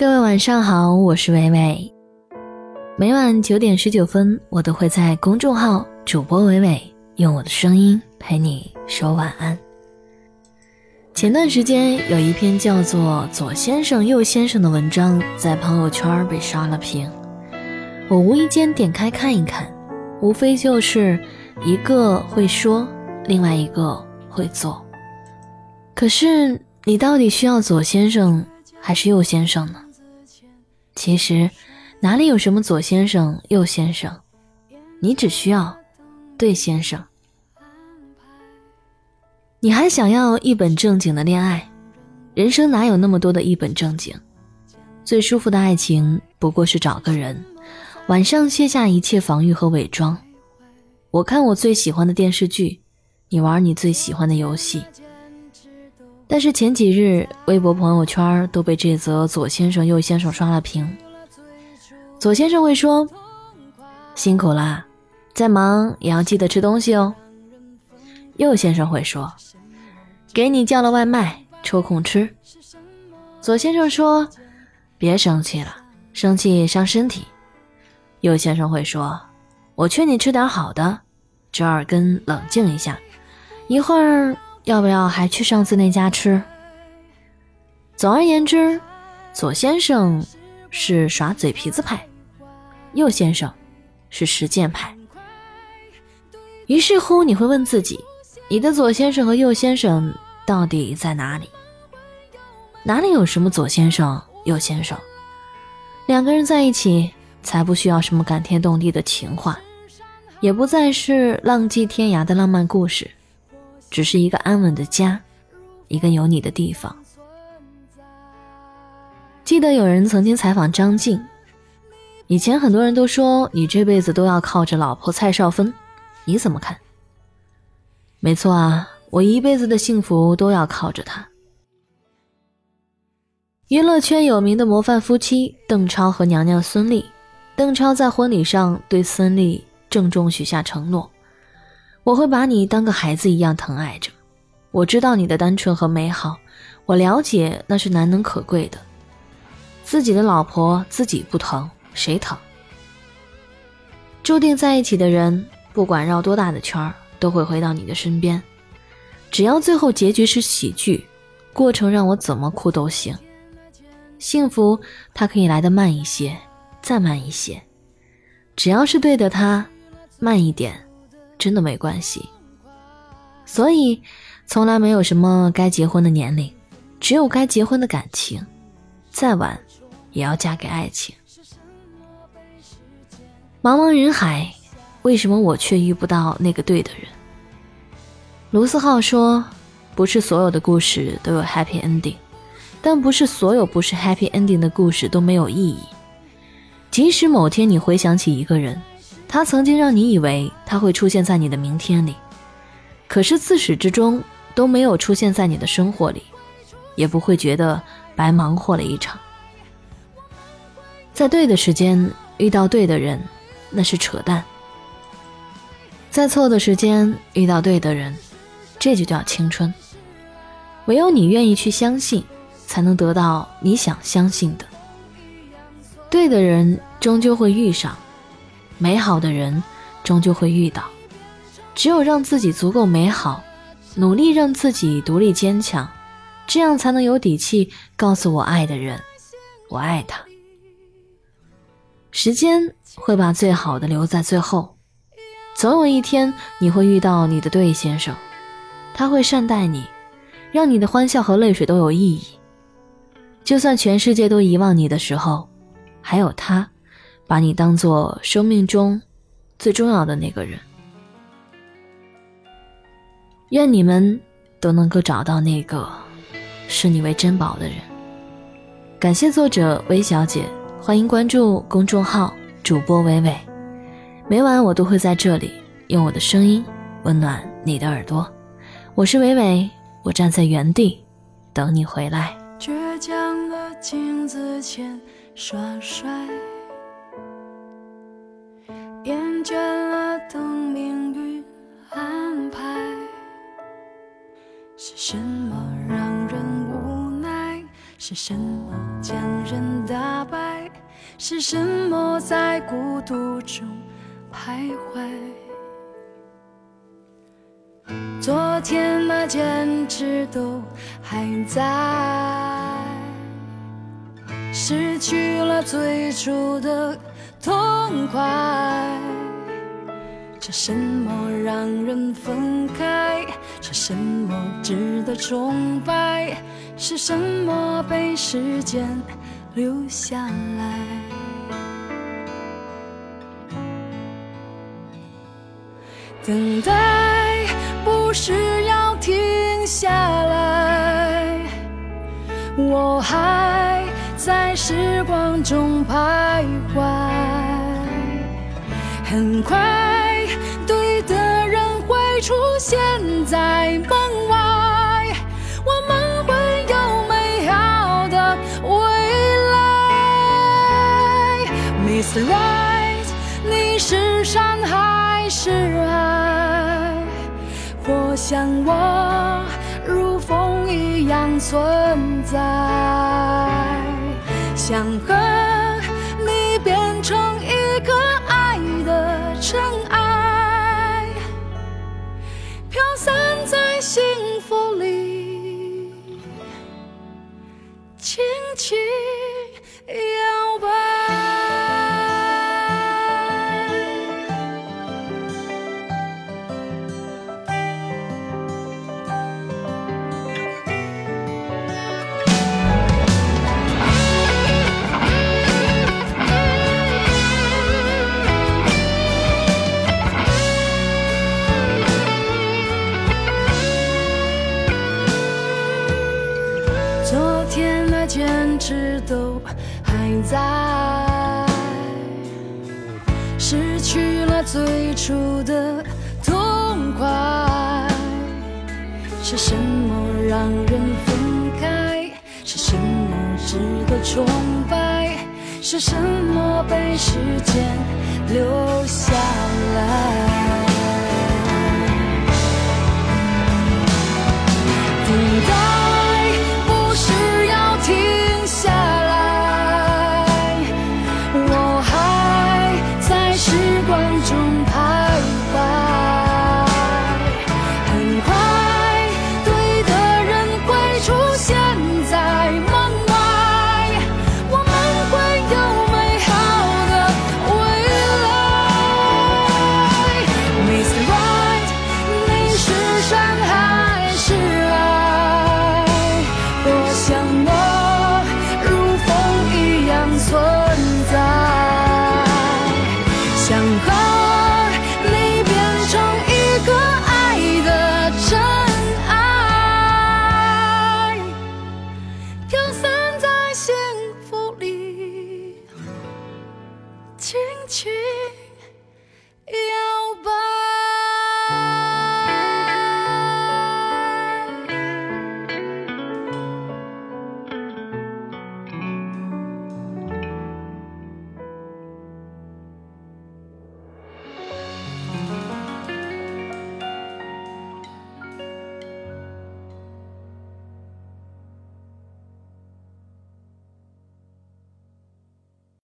各位晚上好，我是伟伟。每晚九点十九分，我都会在公众号主播伟伟用我的声音陪你说晚安。前段时间有一篇叫做《左先生右先生》的文章在朋友圈被刷了屏，我无意间点开看一看，无非就是一个会说，另外一个会做。可是你到底需要左先生还是右先生呢？其实。哪里有什么左先生、右先生？你只需要对先生。你还想要一本正经的恋爱？人生哪有那么多的一本正经？最舒服的爱情不过是找个人，晚上卸下一切防御和伪装。我看我最喜欢的电视剧，你玩你最喜欢的游戏。但是前几日微博朋友圈都被这则左先生、右先生刷了屏。左先生会说：“辛苦啦，再忙也要记得吃东西哦。”右先生会说：“给你叫了外卖，抽空吃。”左先生说：“别生气了，生气伤身体。”右先生会说：“我劝你吃点好的，折耳根冷静一下。一会儿要不要还去上次那家吃？”总而言之，左先生是耍嘴皮子派。右先生是实践派，于是乎你会问自己：你的左先生和右先生到底在哪里？哪里有什么左先生、右先生？两个人在一起，才不需要什么感天动地的情话，也不再是浪迹天涯的浪漫故事，只是一个安稳的家，一个有你的地方。记得有人曾经采访张晋。以前很多人都说你这辈子都要靠着老婆蔡少芬，你怎么看？没错啊，我一辈子的幸福都要靠着她。娱乐圈有名的模范夫妻邓超和娘娘孙俪，邓超在婚礼上对孙俪郑重许下承诺：“我会把你当个孩子一样疼爱着。我知道你的单纯和美好，我了解那是难能可贵的。自己的老婆自己不疼。”谁疼？注定在一起的人，不管绕多大的圈儿，都会回到你的身边。只要最后结局是喜剧，过程让我怎么哭都行。幸福它可以来得慢一些，再慢一些，只要是对的，他慢一点，真的没关系。所以，从来没有什么该结婚的年龄，只有该结婚的感情。再晚，也要嫁给爱情。茫茫人海，为什么我却遇不到那个对的人？卢思浩说：“不是所有的故事都有 happy ending，但不是所有不是 happy ending 的故事都没有意义。即使某天你回想起一个人，他曾经让你以为他会出现在你的明天里，可是自始至终都没有出现在你的生活里，也不会觉得白忙活了一场。在对的时间遇到对的人。”那是扯淡。在错的时间遇到对的人，这就叫青春。唯有你愿意去相信，才能得到你想相信的。对的人终究会遇上，美好的人终究会遇到。只有让自己足够美好，努力让自己独立坚强，这样才能有底气告诉我爱的人，我爱他。时间会把最好的留在最后，总有一天你会遇到你的对先生，他会善待你，让你的欢笑和泪水都有意义。就算全世界都遗忘你的时候，还有他，把你当做生命中最重要的那个人。愿你们都能够找到那个视你为珍宝的人。感谢作者微小姐。欢迎关注公众号主播伟伟，每晚我都会在这里用我的声音温暖你的耳朵。我是伟伟，我站在原地等你回来。倔强的镜子前耍帅，厌倦了等命运安排，是什么让人无奈？是什么将人打败？是什么在孤独中徘徊？昨天那坚持都还在，失去了最初的痛快。是什么让人分开？是什么值得崇拜？是什么被时间留下来？等待不是时光中徘徊，很快对的人会出现在门外，我们会有美好的未来。Miss Right，你是山还是海？或像我如风一样存在，想和你变成一个爱的尘埃，飘散在幸福里，轻轻摇坚持都还在，失去了最初的痛快。是什么让人分开？是什么值得崇拜？是什么被时间留下来？去。